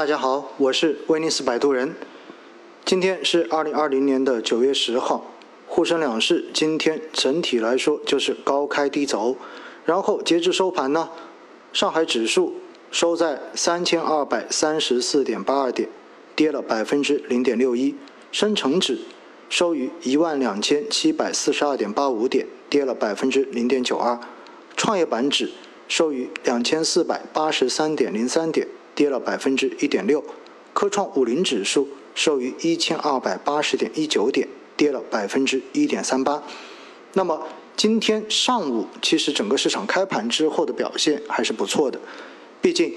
大家好，我是威尼斯摆渡人。今天是二零二零年的九月十号，沪深两市今天整体来说就是高开低走，然后截至收盘呢，上海指数收在三千二百三十四点八二点，跌了百分之零点六一；深成指收于一万两千七百四十二点八五点，跌了百分之零点九二；创业板指收于两千四百八十三点零三点。跌了百分之一点六，科创五零指数收于一千二百八十点一九点，跌了百分之一点三八。那么今天上午，其实整个市场开盘之后的表现还是不错的，毕竟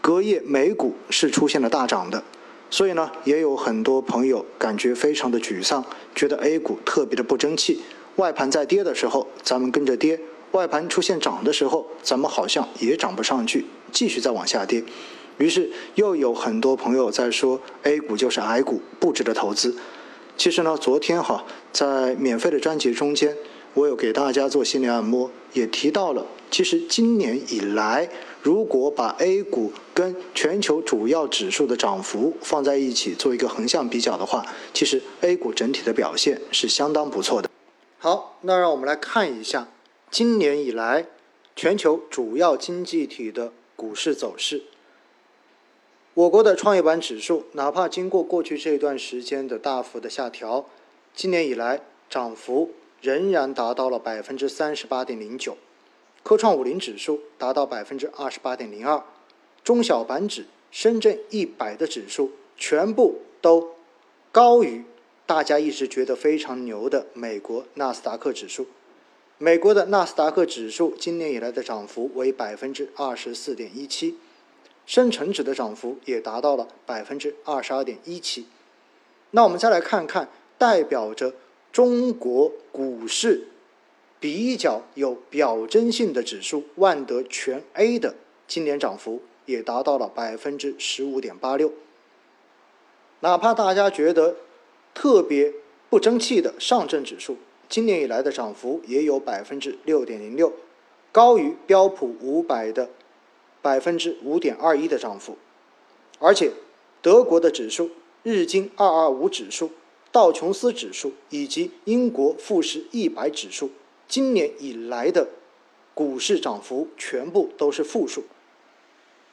隔夜美股是出现了大涨的，所以呢，也有很多朋友感觉非常的沮丧，觉得 A 股特别的不争气。外盘在跌的时候，咱们跟着跌；外盘出现涨的时候，咱们好像也涨不上去，继续再往下跌。于是又有很多朋友在说 A 股就是矮股，不值得投资。其实呢，昨天哈在免费的专辑中间，我有给大家做心理按摩，也提到了，其实今年以来，如果把 A 股跟全球主要指数的涨幅放在一起做一个横向比较的话，其实 A 股整体的表现是相当不错的。好，那让我们来看一下今年以来全球主要经济体的股市走势。我国的创业板指数，哪怕经过过去这一段时间的大幅的下调，今年以来涨幅仍然达到了百分之三十八点零九。科创五零指数达到百分之二十八点零二，中小板指、深圳一百的指数全部都高于大家一直觉得非常牛的美国纳斯达克指数。美国的纳斯达克指数今年以来的涨幅为百分之二十四点一七。深成指的涨幅也达到了百分之二十二点一七。那我们再来看看代表着中国股市比较有表征性的指数万德全 A 的今年涨幅也达到了百分之十五点八六。哪怕大家觉得特别不争气的上证指数，今年以来的涨幅也有百分之六点零六，高于标普五百的。百分之五点二一的涨幅，而且德国的指数、日经二二五指数、道琼斯指数以及英国富时一百指数，今年以来的股市涨幅全部都是负数。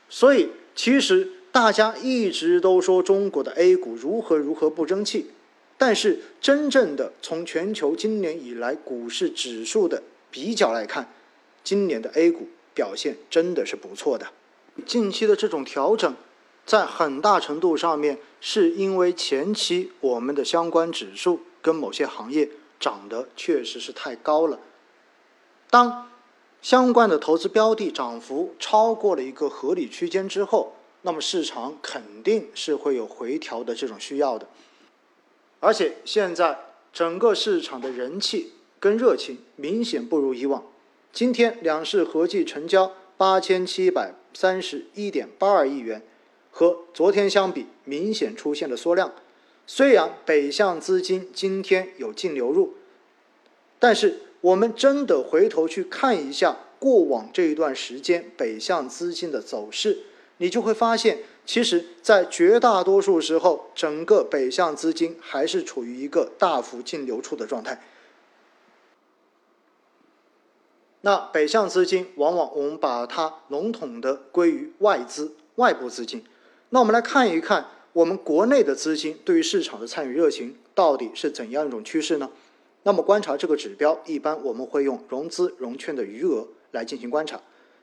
所以，其实大家一直都说中国的 A 股如何如何不争气，但是真正的从全球今年以来股市指数的比较来看，今年的 A 股。表现真的是不错的。近期的这种调整，在很大程度上面是因为前期我们的相关指数跟某些行业涨得确实是太高了。当相关的投资标的涨幅超过了一个合理区间之后，那么市场肯定是会有回调的这种需要的。而且现在整个市场的人气跟热情明显不如以往。今天两市合计成交八千七百三十一点八二亿元，和昨天相比明显出现了缩量。虽然北向资金今天有净流入，但是我们真的回头去看一下过往这一段时间北向资金的走势，你就会发现，其实，在绝大多数时候，整个北向资金还是处于一个大幅净流出的状态。那北向资金，往往我们把它笼统的归于外资、外部资金。那我们来看一看，我们国内的资金对于市场的参与热情到底是怎样一种趋势呢？那么观察这个指标，一般我们会用融资融券的余额来进行观察，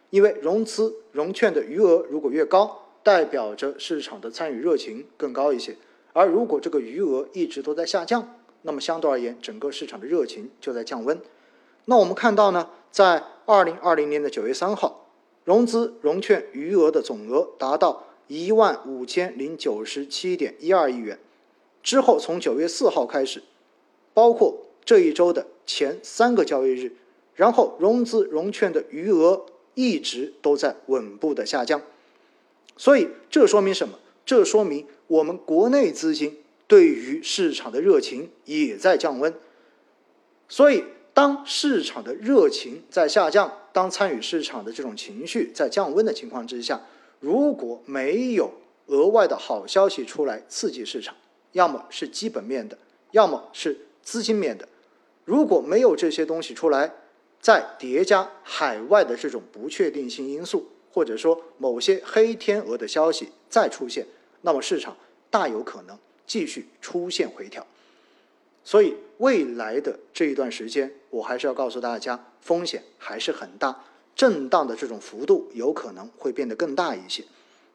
因为融资融券的余额如果越高，代表着市场的参与热情更高一些；而如果这个余额一直都在下降，那么相对而言，整个市场的热情就在降温。那我们看到呢？在二零二零年的九月三号，融资融券余额的总额达到一万五千零九十七点一二亿元。之后，从九月四号开始，包括这一周的前三个交易日，然后融资融券的余额一直都在稳步的下降。所以，这说明什么？这说明我们国内资金对于市场的热情也在降温。所以。当市场的热情在下降，当参与市场的这种情绪在降温的情况之下，如果没有额外的好消息出来刺激市场，要么是基本面的，要么是资金面的。如果没有这些东西出来，再叠加海外的这种不确定性因素，或者说某些黑天鹅的消息再出现，那么市场大有可能继续出现回调。所以未来的这一段时间，我还是要告诉大家，风险还是很大，震荡的这种幅度有可能会变得更大一些。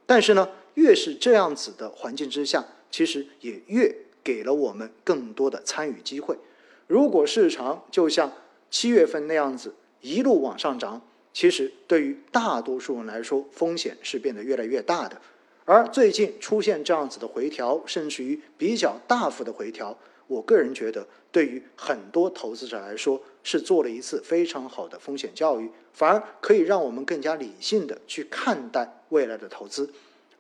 但是呢，越是这样子的环境之下，其实也越给了我们更多的参与机会。如果市场就像七月份那样子一路往上涨，其实对于大多数人来说，风险是变得越来越大的。而最近出现这样子的回调，甚至于比较大幅的回调。我个人觉得，对于很多投资者来说，是做了一次非常好的风险教育，反而可以让我们更加理性的去看待未来的投资。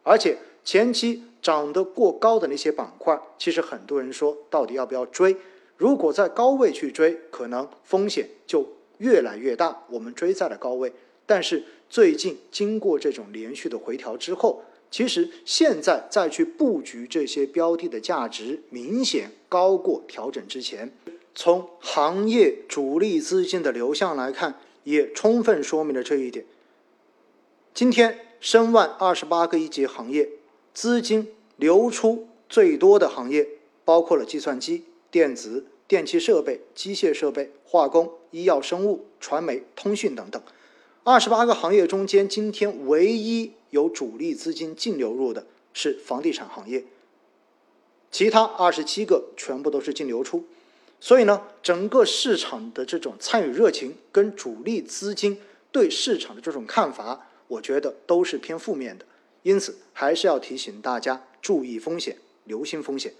而且前期涨得过高的那些板块，其实很多人说到底要不要追？如果在高位去追，可能风险就越来越大。我们追在了高位，但是最近经过这种连续的回调之后。其实现在再去布局这些标的的价值明显高过调整之前。从行业主力资金的流向来看，也充分说明了这一点。今天申万二十八个一级行业资金流出最多的行业，包括了计算机、电子、电气设备、机械设备、化工、医药生物、传媒、通讯等等。二十八个行业中间，今天唯一有主力资金净流入的是房地产行业，其他二十七个全部都是净流出。所以呢，整个市场的这种参与热情跟主力资金对市场的这种看法，我觉得都是偏负面的。因此，还是要提醒大家注意风险，留心风险。